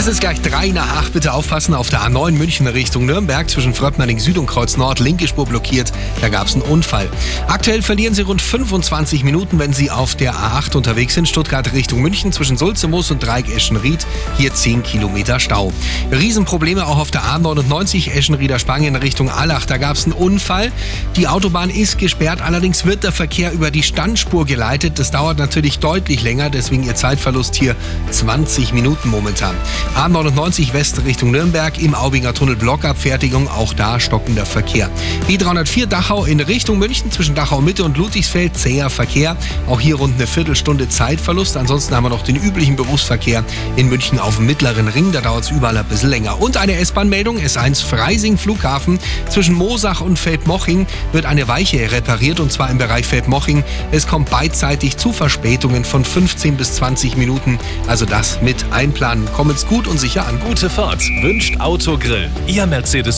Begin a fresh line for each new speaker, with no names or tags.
Es ist gleich drei nach acht. Bitte aufpassen auf der A9 München Richtung Nürnberg zwischen Fröppnerning Süd und Kreuz Nord. Linke Spur blockiert. Da gab es einen Unfall. Aktuell verlieren Sie rund 25 Minuten, wenn Sie auf der A8 unterwegs sind. Stuttgart Richtung München zwischen Sulzemoos und Dreieck Eschenried. Hier 10 Kilometer Stau. Riesenprobleme auch auf der A99 Eschenrieder Spanien Richtung Allach. Da gab es einen Unfall. Die Autobahn ist gesperrt. Allerdings wird der Verkehr über die Standspur geleitet. Das dauert natürlich deutlich länger. Deswegen Ihr Zeitverlust hier 20 Minuten momentan. A99 West Richtung Nürnberg im Aubinger Tunnel Blockabfertigung, auch da stockender Verkehr. B304 Dachau in Richtung München zwischen Dachau Mitte und Ludwigsfeld zäher Verkehr. Auch hier rund eine Viertelstunde Zeitverlust. Ansonsten haben wir noch den üblichen Berufsverkehr in München auf dem mittleren Ring. Da dauert es überall ein bisschen länger. Und eine S-Bahn-Meldung: S1 Freising Flughafen zwischen Mosach und Feldmoching wird eine Weiche repariert und zwar im Bereich Feldmoching. Es kommt beidseitig zu Verspätungen von 15 bis 20 Minuten. Also das mit einplanen. Kommen's gut und sicher an.
Gute Fahrt wünscht Autogrill. Ihr Mercedes